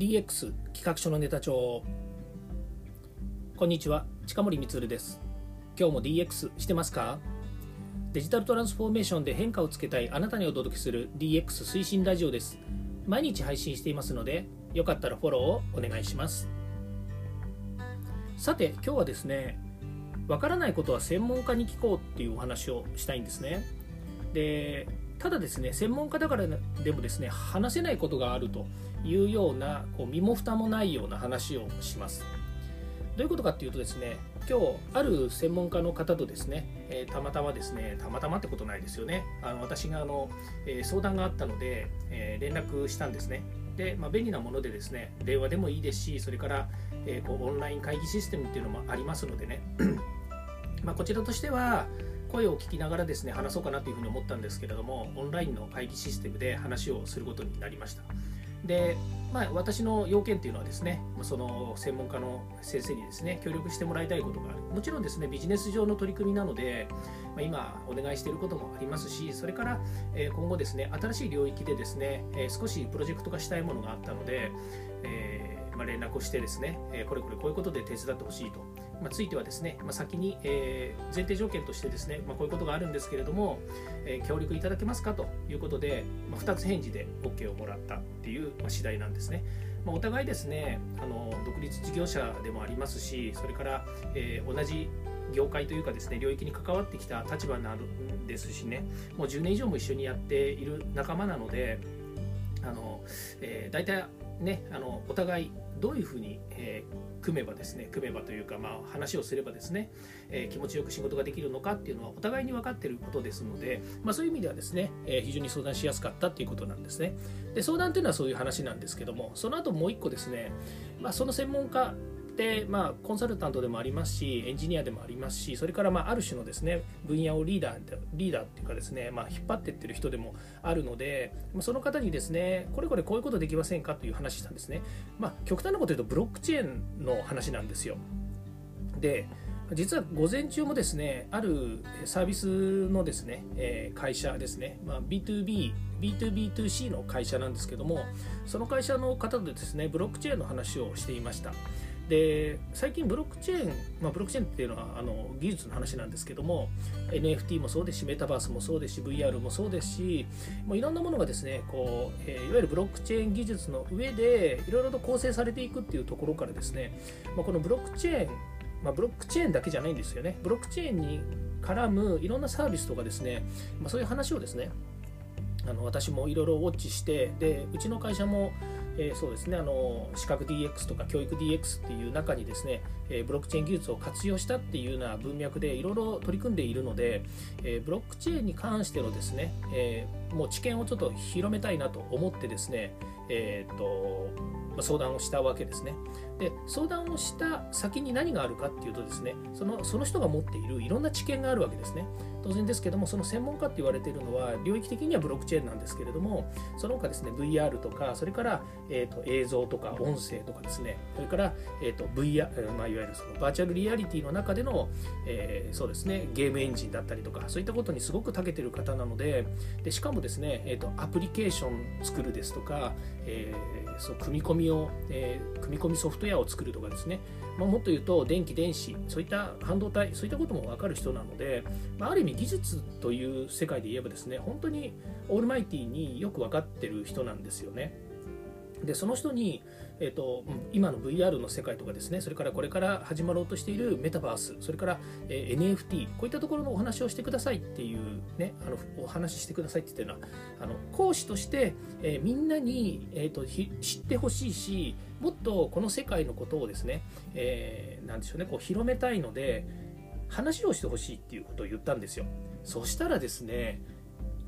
DX 企画書のネタ帳。こんにちは近森光です。今日も DX してますか？デジタルトランスフォーメーションで変化をつけたいあなたにお届けする DX 推進ラジオです。毎日配信していますのでよかったらフォローをお願いします。さて今日はですねわからないことは専門家に聞こうっていうお話をしたいんですね。でただですね専門家だからでもですね話せないことがあるというようなこう身も蓋もないような話をします。どういうことかっていうとですね今日ある専門家の方とですね、えー、たまたまですねたまたまってことないですよね。あの私があの、えー、相談があったので、えー、連絡したんですね。で、まあ、便利なものでですね電話でもいいですしそれから、えこうオンライン会議システムっていうのもありますのでね。まこちらとしては声を聞きながらですね話そうかなというふうに思ったんですけれどもオンラインの会議システムで話をすることになりました。で、まあ、私の要件っていうのはですねその専門家の先生にですね協力してもらいたいことがある。もちろんですねビジネス上の取り組みなので、まあ、今お願いしていることもありますしそれから、え今後ですね新しい領域でですね、え少しプロジェクト化したいものがあったので、えー、まあ、連絡をしてですね、えこれこれこういうことで手伝ってほしいと。まあ、ついてはですね、まあ、先に、えー、前提条件としてですね、まあ、こういうことがあるんですけれども、えー、協力いただけますかということで、まあ、2つ返事で OK をもらったっていう、まあ、次第なんですね。まあ、お互いですねあの独立事業者でもありますしそれから、えー、同じ業界というかですね領域に関わってきた立場なんですしねもう10年以上も一緒にやっている仲間なのであの、えー、大体ねあのお互いどういうふうに、えー、組めばですね組めばというか、まあ、話をすればですね、えー、気持ちよく仕事ができるのかっていうのはお互いに分かっていることですので、まあ、そういう意味ではですね、えー、非常に相談しやすかったっていうことなんですね。で相談というのはそういう話なんですけどもその後もう一個ですね、まあ、その専門家、まあ、コンサルタントでもありますしエンジニアでもありますしそれから、まあ、ある種のですね分野をリーダーリーダーっていうかですね、まあ、引っ張っていってる人でもあるのでその方にですねこれこれこういうことできませんかという話したんですね、まあ、極端なこと言うとブロックチェーンの話なんですよ。で実は午前中もですねあるサービスのですね、え会社ですね、まあ、B2B B2B2C の会社なんですけどもその会社の方とですねブロックチェーンの話をしていました。で最近ブロックチェーン、まあ、ブロックチェーンっていうのはあの技術の話なんですけども NFT もそうですしメタバースもそうですし VR もそうですしもういろんなものがですねこう、えー、いわゆるブロックチェーン技術の上でいろいろと構成されていくっていうところからですね、まあ、このブロックチェーン、まあ、ブロックチェーンだけじゃないんですよね。ブロックチェーンに絡むいろんなサービスとかですね、ま、そういう話をですねあの私もいろいろウォッチしてでうちの会社もえー、そうですねあの資格 DX とか教育 DX っていう中にですね、えー、ブロックチェーン技術を活用したっていうような文脈でいろいろ取り組んでいるので、えー、ブロックチェーンに関してのですね、えもう知見をちょっと広めたいなと思ってですね、えーとま相談をしたわけですね。で相談をした先に何があるかっていうとですねそのその人が持っているいろんな知見があるわけですね。当然ですけどもその専門家って言われているのは領域的にはブロックチェーンなんですけれどもその他ですね VR とかそれから、えーと、映像とか音声とかですねそれから、えーと VR まあ、いわゆるそのバーチャルリアリティの中での、えー、そうですねゲームエンジンだったりとかそういったことにすごく長けてる方なのででしかもですね、えーと、アプリケーション作るですとか、え、そう組み込みを、えー、組み込みソフトウェアを作るとかですね、まあ、もっと言うと電気電子そういった半導体そういったことも分かる人なので、まあ、ある意味技術という世界で言えばですね本当にオールマイティによく分かってる人なんですよね。でその人に、えーと、今の VR の世界とかですねそれからこれから始まろうとしているメタバースそれから、えー、NFT こういったところのお話をしてくださいっていうねあのお話ししてくださいって言ってるのはあの講師として、えー、みんなに、えーと、知ってほしいしもっとこの世界のことをですね、えー、なんでしょうねこう広めたいので話をしてほしいっていうことを言ったんですよ。そしたらですね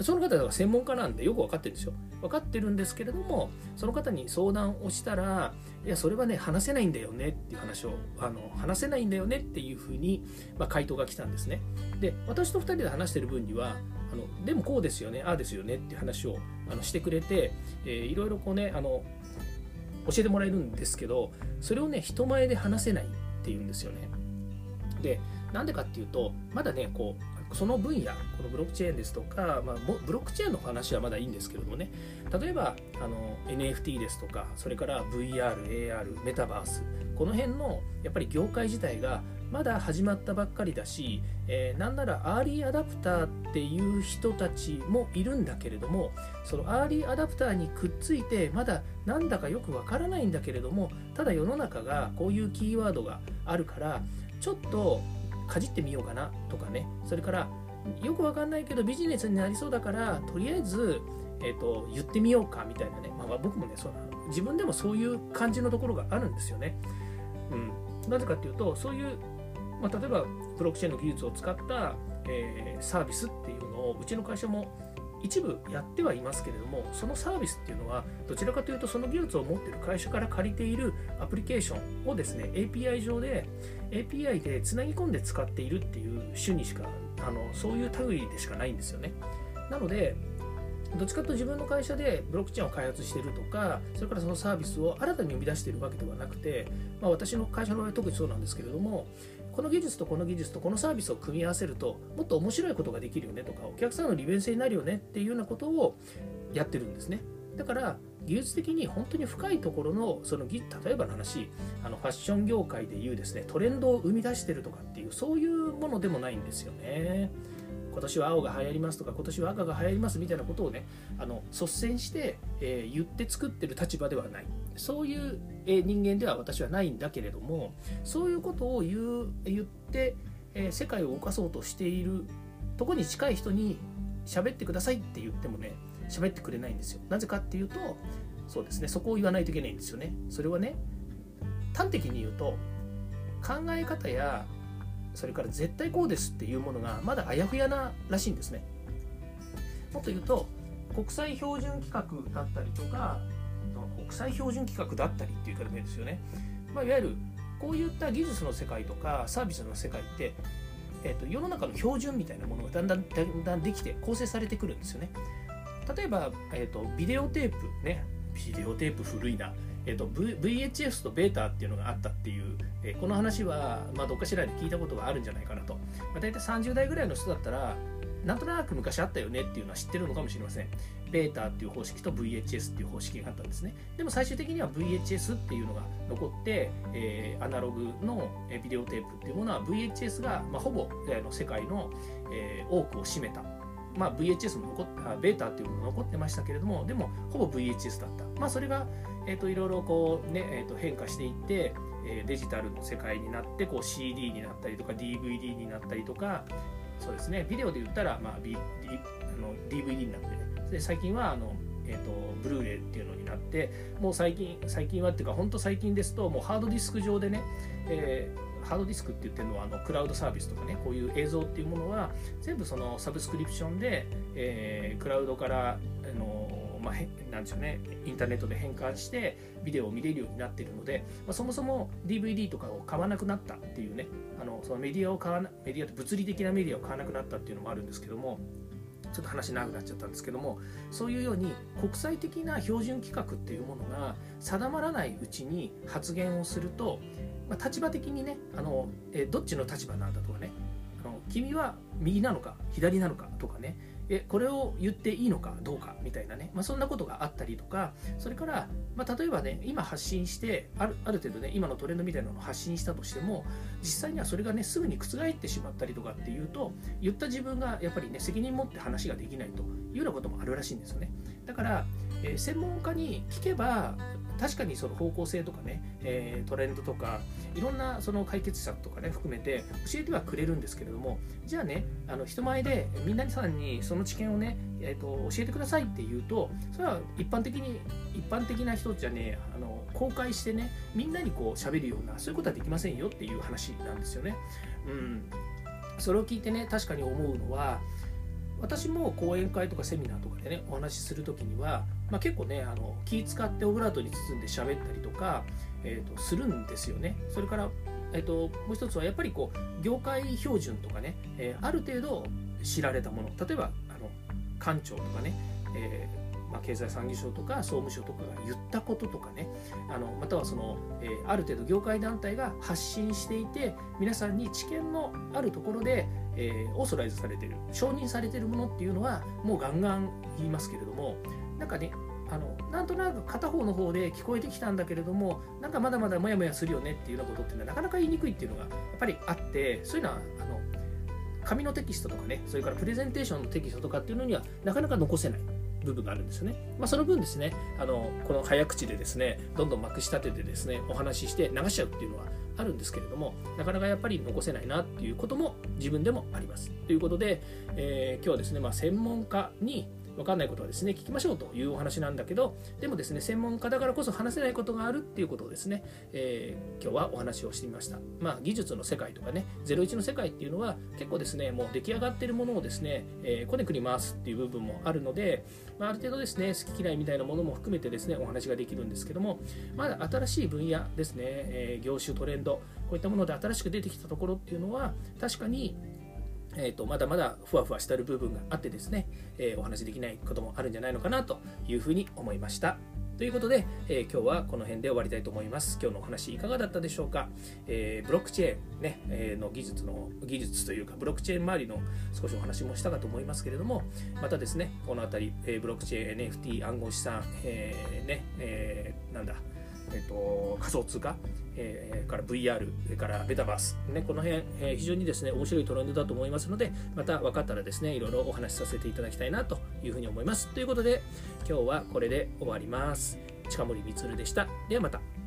その方が専門家なんでよく分かってるんですよ。分かってるんですけれどもその方に相談をしたらいやそれはね話せないんだよねっていう話をあの話せないんだよねっていうふうに、まあ、回答が来たんですね。で私と2人で話してる分にはあのでもこうですよねああですよねっていう話をあのしてくれて、えー、いろいろこうねあの教えてもらえるんですけどそれをね人前で話せないっていうんですよね。でなんでかっていうとまだねこうその分野このブロックチェーンですとか、まあ、ブロックチェーンの話はまだいいんですけれどもね。例えばあの NFT ですとかそれから VR AR メタバースこの辺のやっぱり業界自体がまだ始まったばっかりだし、えー、なんならアーリーアダプターっていう人たちもいるんだけれどもそのアーリーアダプターにくっついてまだなんだかよくわからないんだけれどもただ世の中がこういうキーワードがあるからちょっとかじってみようかなとかね。それからよくわかんないけどビジネスになりそうだからとりあえず、えーと、言ってみようかみたいなね、まあ、僕もねそう自分でもそういう感じのところがあるんですよね。うん、なぜかっていうとそういう、まあ、例えばブロックチェーンの技術を使った、えー、サービスっていうのをうちの会社も一部やってはいますけれどもそのサービスっていうのはどちらかというとその技術を持ってる会社から借りているアプリケーションをですね API 上で API でつなぎ込んで使っているっていう種にしかあのそういう類でしかないんですよね。なのでどっちかというと自分の会社でブロックチェーンを開発しているとかそれからそのサービスを新たに生み出しているわけではなくて、まあ、私の会社の場合特にそうなんですけれどもこの技術とこの技術とこのサービスを組み合わせるともっと面白いことができるよねとかお客さんの利便性になるよねっていうようなことをやってるんですね。だから技術的に本当に深いところのその例えばの話あのファッション業界でいうですねトレンドを生み出してるとかっていうそういうものでもないんですよね。今年は青が流行りますとか今年は赤が流行りますみたいなことをねあの率先して、えー、言って作ってる立場ではない。そういう、えー、人間では私はないんだけれどもそういうことを言う言って、えー、世界を動かそうとしているとこに近い人に喋ってくださいって言ってもね喋ってくれないんですよ。なぜかっていうとそうですねそこを言わないといけないんですよね。それはね端的に言うと考え方やそれから絶対こうですっていうものがまだあやふやならしいんですね。もっと言うと国際標準規格だったりとか国際標準規格だったりっていう言い方ですよね、まあ、いわゆるこういった技術の世界とかサービスの世界って、えーと、世の中の標準みたいなものがだんだんだんだんできて構成されてくるんですよね。例えば、えーと、ビデオテープね。ビデオテープ古いな。えーと、VHS とベータっていうのがあったっていう、えー、この話は、まあ、どっかしらで聞いたことがあるんじゃないかなと、まあ、大体30代ぐらいの人だったらなんとなく昔あったよねっていうのは知ってるのかもしれません。ベータっていう方式と VHS っていう方式があったんですね。でも最終的には VHS っていうのが残って、えー、アナログのビデオテープっていうものは VHS が、まあ、ほぼ、えー、の世界の、えー、多くを占めた。まあ、VHS も残っベータっていうのも残ってましたけれどもでもほぼ VHS だった。まあそれが、えーと、いろいろこうね、えーと、変化していって、えー、デジタルの世界になってこう CD になったりとか DVD になったりとかそうですね。ビデオで言ったら、まあ、B、D、あの DVD になってで最近はあのえーと、ブルーレイっていうのになってもう最近最近はっていうか本当最近ですともうハードディスク上でね、えー、ハードディスクって言ってるのはあのクラウドサービスとかねこういう映像っていうものは全部そのサブスクリプションで、えー、クラウドからあのまあ、なんでしょうね、インターネットで変換してビデオを見れるようになっているので、まあ、そもそも DVD とかを買わなくなったっていうね、あのそのメディアを買わな、メディアと物理的なメディアを買わなくなったっていうのもあるんですけども、ちょっと話長くなっちゃったんですけどもそういうように国際的な標準規格っていうものが定まらないうちに発言をすると、まあ、立場的にねあのえどっちの立場なんだとかねあの君は右なのか左なのかとかねえこれを言っていいのかどうかみたいなね、まあ、そんなことがあったりとかそれから、まあ、例えばね今発信してあるある程度ね今のトレンドみたいなのを発信したとしても実際にはそれがねすぐに覆ってしまったりとかっていうと言った自分がやっぱりね責任持って話ができないというようなこともあるらしいんですよね。だから、えー、専門家に聞けば確かにその方向性とかね、えー、トレンドとかいろんなその解決策とかね含めて教えてはくれるんですけれどもじゃあねあの人前でみんなさんにその知見をね、えーと、教えてくださいって言うとそれは一般的に一般的な人じゃねあの公開してねみんなにこう喋るようなそういうことはできませんよっていう話なんですよね。うん、それを聞いてね確かに思うのは私も講演会とかセミナーとかでねお話しする時にはまあ、結構ねあの気使ってオブラートに包んで喋ったりとか、えーと、するんですよね。それから、えーと、もう一つはやっぱりこう業界標準とかね、えー、ある程度知られたもの例えばあの館長とかね、えーまあ、経済産業省とか総務省とかが言ったこととかねあのまたはその、えー、ある程度業界団体が発信していて皆さんに知見のあるところで、えー、オーソライズされてる承認されてるものっていうのはもうガンガン言いますけれどもなんかねあのなんとなく片方の方で聞こえてきたんだけれどもなんかまだまだモヤモヤするよねっていうようなことっていうのはなかなか言いにくいっていうのがやっぱりあってそういうのはあの紙のテキストとかねそれからプレゼンテーションのテキストとかっていうのにはなかなか残せない。部分があるんですよね。まあ、その分ですねあのこの早口でですねどんどんまくし立ててですねお話しして流しちゃうっていうのはあるんですけれどもなかなかやっぱり残せないなっていうことも自分でもあります。ということで、えー、今日はですね、まあ、専門家に分かんないことはですね聞きましょうというお話なんだけどでもですね専門家だからこそ話せないことがあるっていうことをですね、えー、今日はお話をしてみました。まあ技術の世界とかね01の世界っていうのは結構ですねもう出来上がってるものをですね、え、こねくり回すっていう部分もあるので、まあ、ある程度ですね好き嫌いみたいなものも含めてですねお話ができるんですけどもまだ新しい分野ですね、えー、業種トレンドこういったもので新しく出てきたところっていうのは確かにえーと、まだまだふわふわしてる部分があってですね、えー、お話できないこともあるんじゃないのかなというふうに思いました。ということで、えー、今日はこの辺で終わりたいと思います。今日のお話いかがだったでしょうか、えー、ブロックチェーン、ねえの技術の技術というかブロックチェーン周りの少しお話もしたかと思いますけれどもまたですねこの辺り、えブロックチェーン NFT 暗号資産、えねえなんだえーと、仮想通貨、えー、から VR、それからメタバース、ね、この辺、えー、非常にですね面白いトレンドだと思いますので、また分かったらですね、いろいろお話しさせていただきたいなというふうに思います。ということで、今日はこれで終わります。近森光でした。ではまた。